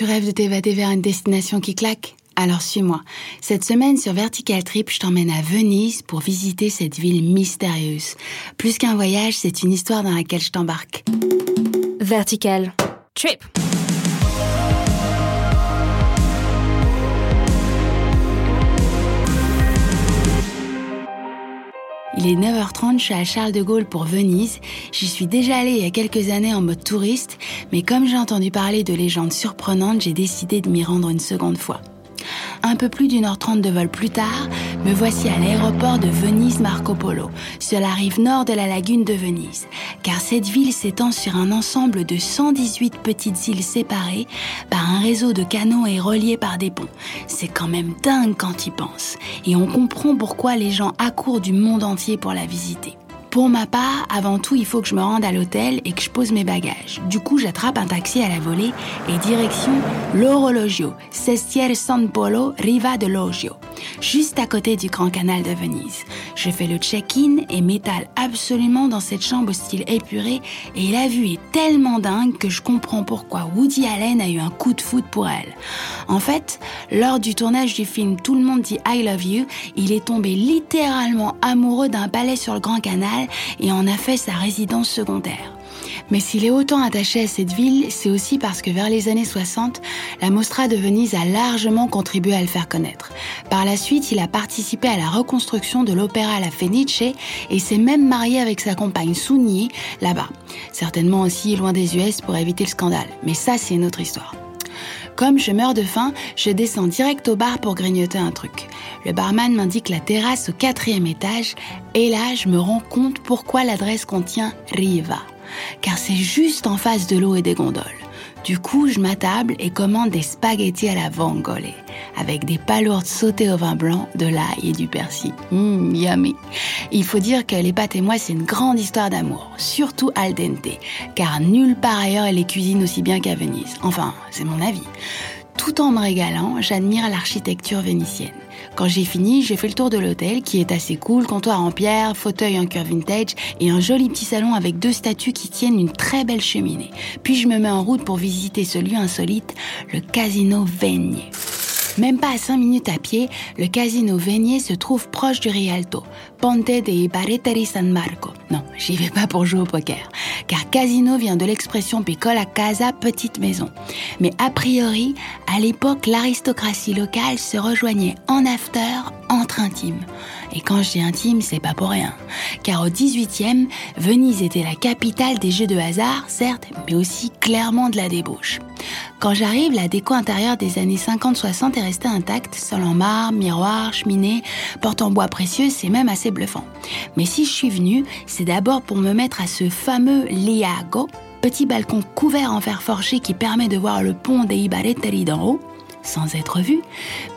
Tu rêves de t'évader vers une destination qui claque? Alors suis-moi. Cette semaine sur Vertical Trip, je t'emmène à Venise pour visiter cette ville mystérieuse. Plus qu'un voyage, c'est une histoire dans laquelle je t'embarque. Vertical Trip. Est 9h30, je suis à Charles de Gaulle pour Venise. J'y suis déjà allée il y a quelques années en mode touriste, mais comme j'ai entendu parler de légendes surprenantes, j'ai décidé de m'y rendre une seconde fois. Un peu plus d'une heure trente de vol plus tard, me voici à l'aéroport de Venise Marco Polo, sur la rive nord de la lagune de Venise, car cette ville s'étend sur un ensemble de 118 petites îles séparées par un réseau de canaux et reliées par des ponts. C'est quand même dingue quand y pense, et on comprend pourquoi les gens accourent du monde entier pour la visiter. Pour ma part, avant tout, il faut que je me rende à l'hôtel et que je pose mes bagages. Du coup, j'attrape un taxi à la volée et direction l'Orologio, Sestiere San Polo, Riva de Logio, juste à côté du Grand Canal de Venise. Je fais le check-in et m'étale absolument dans cette chambre au style épuré et la vue est tellement dingue que je comprends pourquoi Woody Allen a eu un coup de foot pour elle. En fait, lors du tournage du film Tout le monde dit I love you, il est tombé littéralement amoureux d'un palais sur le Grand Canal et en a fait sa résidence secondaire. Mais s'il est autant attaché à cette ville, c'est aussi parce que vers les années 60, la Mostra de Venise a largement contribué à le faire connaître. Par la suite, il a participé à la reconstruction de l'opéra La Fenice et s'est même marié avec sa compagne Souni là-bas. Certainement aussi loin des US pour éviter le scandale. Mais ça, c'est une autre histoire. Comme je meurs de faim, je descends direct au bar pour grignoter un truc. Le barman m'indique la terrasse au quatrième étage et là, je me rends compte pourquoi l'adresse contient Riva. Car c'est juste en face de l'eau et des gondoles. Du coup, je m'attable et commande des spaghettis à la vongole, avec des palourdes sautées au vin blanc, de l'ail et du persil. Mmm, yummy. Il faut dire que les pâtes et moi, c'est une grande histoire d'amour, surtout al dente, car nulle part ailleurs elle les cuisine aussi bien qu'à Venise. Enfin, c'est mon avis. Tout en me régalant, j'admire l'architecture vénitienne. Quand j'ai fini, j'ai fait le tour de l'hôtel qui est assez cool, comptoir en pierre, fauteuil en cuir vintage et un joli petit salon avec deux statues qui tiennent une très belle cheminée. Puis je me mets en route pour visiter ce lieu insolite, le Casino Veigné. Même pas à 5 minutes à pied, le casino Veigné se trouve proche du Rialto, Ponte de Baretari San Marco. Non, j'y vais pas pour jouer au poker, car casino vient de l'expression piccola casa, petite maison. Mais a priori, à l'époque, l'aristocratie locale se rejoignait en after entre intimes. Et quand je dis intime, c'est pas pour rien. Car au 18e, Venise était la capitale des jeux de hasard, certes, mais aussi clairement de la débauche. Quand j'arrive, la déco intérieure des années 50-60 est restée intacte, sol en marbre, miroir, cheminée, porte en bois précieux, c'est même assez bluffant. Mais si je suis venue, c'est d'abord pour me mettre à ce fameux Liago, petit balcon couvert en fer forgé qui permet de voir le pont des Ibaretari d'en haut, sans être vu,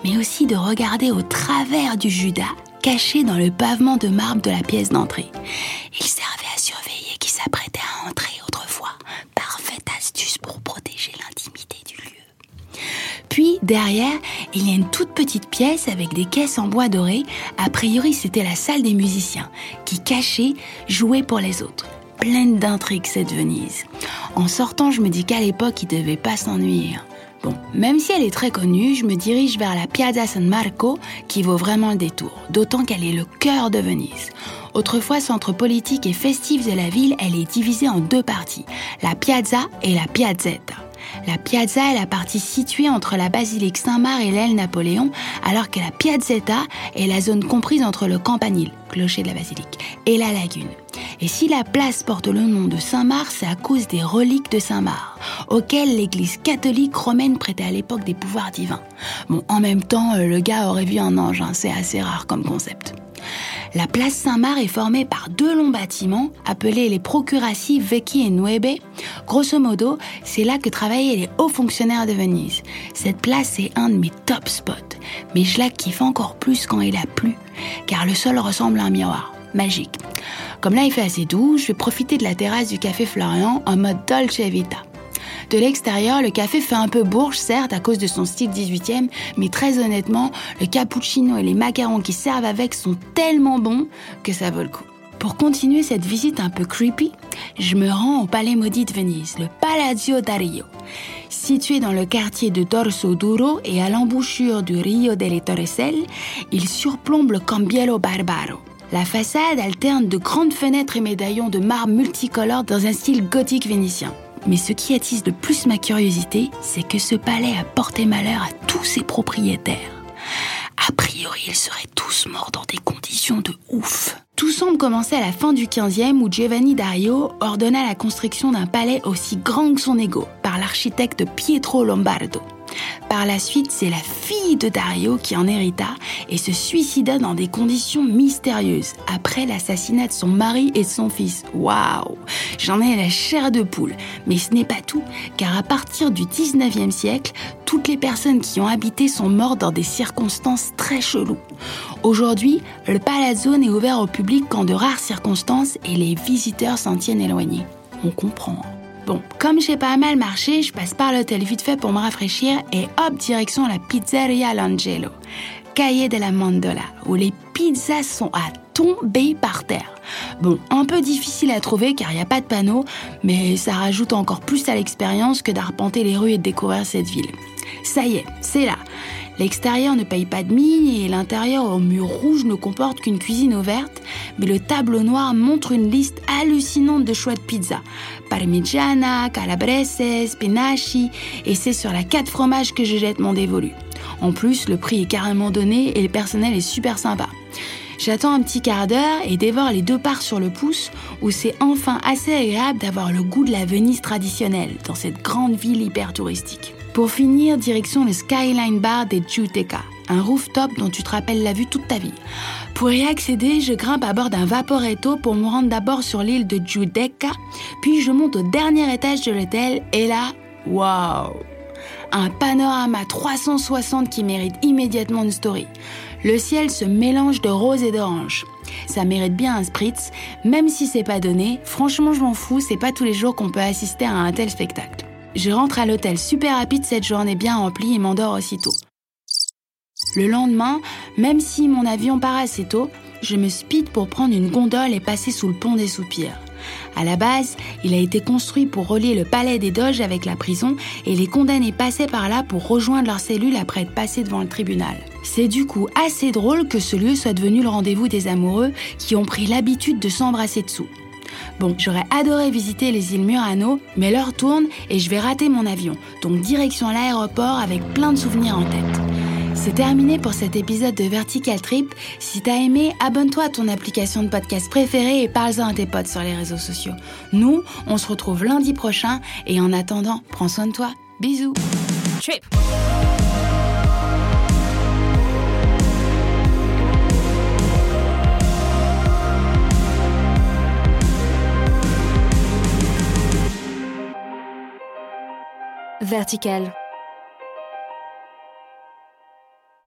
mais aussi de regarder au travers du Judas caché dans le pavement de marbre de la pièce d'entrée à surveiller qui s'apprêtait à entrer autrefois. Parfaite astuce pour protéger l'intimité du lieu. Puis, derrière, il y a une toute petite pièce avec des caisses en bois doré. A priori, c'était la salle des musiciens, qui, cachée, jouait pour les autres. Pleine d'intrigues, cette Venise. En sortant, je me dis qu'à l'époque, il devait pas s'ennuyer. Bon, même si elle est très connue, je me dirige vers la Piazza San Marco qui vaut vraiment le détour, d'autant qu'elle est le cœur de Venise. Autrefois centre politique et festif de la ville, elle est divisée en deux parties, la Piazza et la Piazzetta. La piazza est la partie située entre la basilique Saint-Marc et l'aile Napoléon, alors que la piazzetta est la zone comprise entre le campanile, clocher de la basilique, et la lagune. Et si la place porte le nom de Saint-Marc, c'est à cause des reliques de Saint-Marc, auxquelles l'église catholique romaine prêtait à l'époque des pouvoirs divins. Bon, en même temps, euh, le gars aurait vu un ange, hein, c'est assez rare comme concept. La place Saint-Marc est formée par deux longs bâtiments appelés les Procuraci Vecchi et Nueve. Grosso modo, c'est là que travaillaient les hauts fonctionnaires de Venise. Cette place est un de mes top spots, mais je la kiffe encore plus quand il a plu, car le sol ressemble à un miroir. Magique. Comme là il fait assez doux, je vais profiter de la terrasse du café Florian en mode Dolce Vita. De l'extérieur, le café fait un peu bourge, certes, à cause de son style 18e, mais très honnêtement, le cappuccino et les macarons qui servent avec sont tellement bons que ça vaut le coup. Pour continuer cette visite un peu creepy, je me rends au palais maudit de Venise, le Palazzo Dario. Situé dans le quartier de Dorso Duro et à l'embouchure du Rio delle Torreselle, il surplombe le Cambiello Barbaro. La façade alterne de grandes fenêtres et médaillons de marbre multicolores dans un style gothique vénitien. Mais ce qui attise le plus ma curiosité, c'est que ce palais a porté malheur à tous ses propriétaires. A priori, ils seraient tous morts dans des conditions de ouf. Tout semble commencer à la fin du 15e où Giovanni Dario ordonna la construction d'un palais aussi grand que son ego par l'architecte Pietro Lombardo. Par la suite, c'est la fille de Dario qui en hérita et se suicida dans des conditions mystérieuses après l'assassinat de son mari et de son fils. Waouh J'en ai la chair de poule. Mais ce n'est pas tout, car à partir du 19e siècle, toutes les personnes qui ont habité sont mortes dans des circonstances très cheloues. Aujourd'hui, le palazzo n'est ouvert au public qu'en de rares circonstances et les visiteurs s'en tiennent éloignés. On comprend. Bon, comme j'ai pas mal marché, je passe par l'hôtel vite fait pour me rafraîchir et hop, direction la pizzeria L'Angelo, Cahier de la Mandola, où les pizzas sont à tomber par terre. Bon, un peu difficile à trouver car il n'y a pas de panneau, mais ça rajoute encore plus à l'expérience que d'arpenter les rues et de découvrir cette ville. Ça y est, c'est là. L'extérieur ne paye pas de mine et l'intérieur au mur rouge ne comporte qu'une cuisine ouverte, mais le tableau noir montre une liste hallucinante de choix de pizza. Parmigiana, calabrese, spinaci, et c'est sur la 4 fromages que je jette mon dévolu. En plus, le prix est carrément donné et le personnel est super sympa. J'attends un petit quart d'heure et dévore les deux parts sur le pouce, où c'est enfin assez agréable d'avoir le goût de la Venise traditionnelle dans cette grande ville hyper touristique. Pour finir, direction le Skyline Bar des Giudecca, un rooftop dont tu te rappelles la vue toute ta vie. Pour y accéder, je grimpe à bord d'un vaporetto pour me rendre d'abord sur l'île de Giudecca, puis je monte au dernier étage de l'hôtel et là, waouh Un panorama 360 qui mérite immédiatement une story. Le ciel se mélange de rose et d'orange. Ça mérite bien un spritz, même si c'est pas donné. Franchement, je m'en fous, c'est pas tous les jours qu'on peut assister à un tel spectacle. Je rentre à l'hôtel super rapide cette journée bien remplie et m'endors aussitôt. Le lendemain, même si mon avion part assez tôt, je me speed pour prendre une gondole et passer sous le pont des soupirs. À la base, il a été construit pour relier le palais des Doges avec la prison et les condamnés passaient par là pour rejoindre leur cellule après être passés devant le tribunal. C'est du coup assez drôle que ce lieu soit devenu le rendez-vous des amoureux qui ont pris l'habitude de s'embrasser dessous. Bon, j'aurais adoré visiter les îles Murano, mais l'heure tourne et je vais rater mon avion, donc direction l'aéroport avec plein de souvenirs en tête. C'est terminé pour cet épisode de Vertical Trip. Si t'as aimé, abonne-toi à ton application de podcast préférée et parle-en à tes potes sur les réseaux sociaux. Nous, on se retrouve lundi prochain et en attendant, prends soin de toi. Bisous. Trip. Vertical.